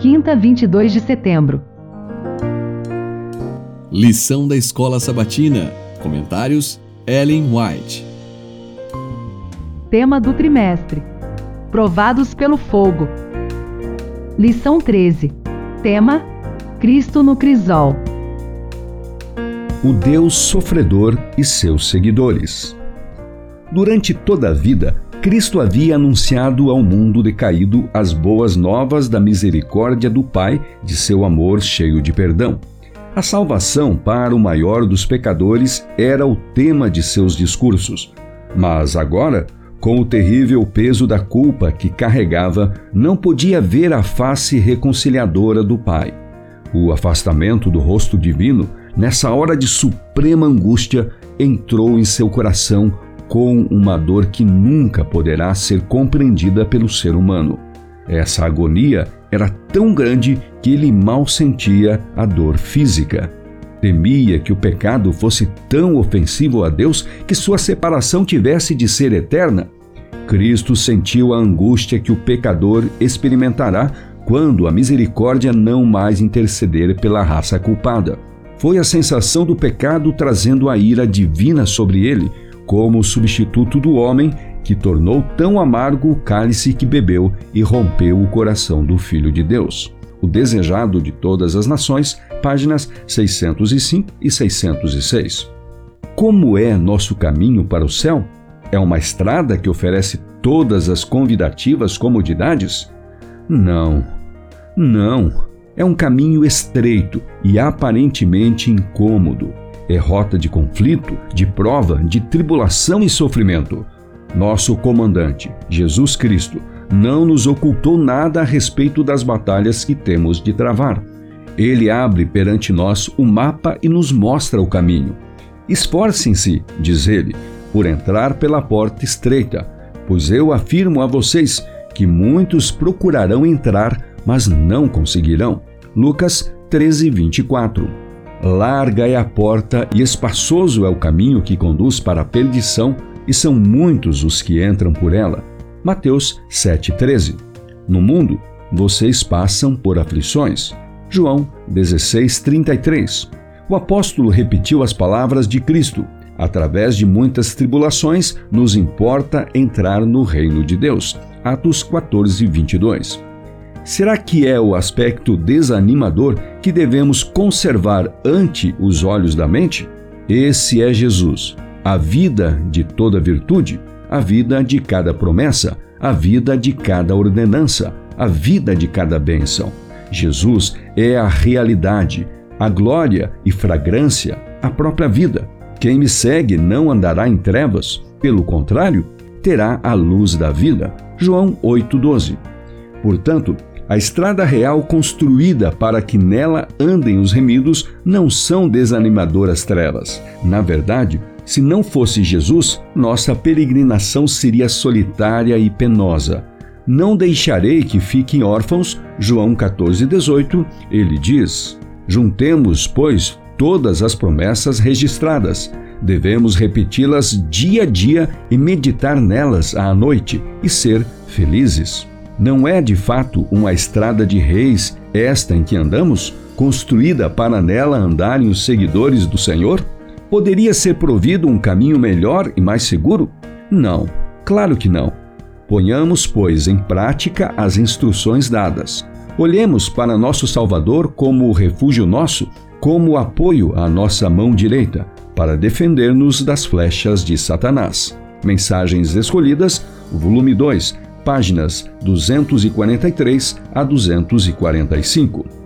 quinta, 22 de setembro. Lição da Escola Sabatina. Comentários: Ellen White. Tema do trimestre: Provados pelo fogo. Lição 13. Tema: Cristo no crisol. O Deus sofredor e seus seguidores. Durante toda a vida, Cristo havia anunciado ao mundo decaído as boas novas da misericórdia do Pai, de seu amor cheio de perdão. A salvação para o maior dos pecadores era o tema de seus discursos. Mas agora, com o terrível peso da culpa que carregava, não podia ver a face reconciliadora do Pai. O afastamento do rosto divino, nessa hora de suprema angústia, entrou em seu coração com uma dor que nunca poderá ser compreendida pelo ser humano. Essa agonia era tão grande que ele mal sentia a dor física. Temia que o pecado fosse tão ofensivo a Deus que sua separação tivesse de ser eterna. Cristo sentiu a angústia que o pecador experimentará quando a misericórdia não mais interceder pela raça culpada. Foi a sensação do pecado trazendo a ira divina sobre ele, como substituto do homem que tornou tão amargo o cálice que bebeu e rompeu o coração do Filho de Deus. O Desejado de Todas as Nações, páginas 605 e 606. Como é nosso caminho para o céu? É uma estrada que oferece todas as convidativas comodidades? Não, não. É um caminho estreito e aparentemente incômodo é rota de conflito, de prova, de tribulação e sofrimento. Nosso comandante, Jesus Cristo, não nos ocultou nada a respeito das batalhas que temos de travar. Ele abre perante nós o mapa e nos mostra o caminho. Esforcem-se, diz ele, por entrar pela porta estreita, pois eu afirmo a vocês que muitos procurarão entrar, mas não conseguirão. Lucas 13, 24. Larga é a porta e espaçoso é o caminho que conduz para a perdição, e são muitos os que entram por ela. Mateus 7,13. No mundo, vocês passam por aflições. João 16,33. O apóstolo repetiu as palavras de Cristo. Através de muitas tribulações, nos importa entrar no reino de Deus. Atos 14, 22. Será que é o aspecto desanimador que devemos conservar ante os olhos da mente? Esse é Jesus, a vida de toda virtude, a vida de cada promessa, a vida de cada ordenança, a vida de cada bênção. Jesus é a realidade, a glória e fragrância, a própria vida. Quem me segue não andará em trevas, pelo contrário, terá a luz da vida. João 8,12. Portanto, a estrada real construída para que nela andem os remidos não são desanimadoras trevas. Na verdade, se não fosse Jesus, nossa peregrinação seria solitária e penosa. Não deixarei que fiquem órfãos, João 14,18, ele diz: Juntemos, pois, todas as promessas registradas. Devemos repeti-las dia a dia e meditar nelas à noite e ser felizes. Não é de fato uma estrada de reis esta em que andamos, construída para nela andarem os seguidores do Senhor? Poderia ser provido um caminho melhor e mais seguro? Não, claro que não. Ponhamos, pois, em prática as instruções dadas. Olhemos para nosso Salvador como o refúgio nosso, como o apoio à nossa mão direita, para defender-nos das flechas de Satanás. Mensagens Escolhidas, volume 2, páginas 243 a 245.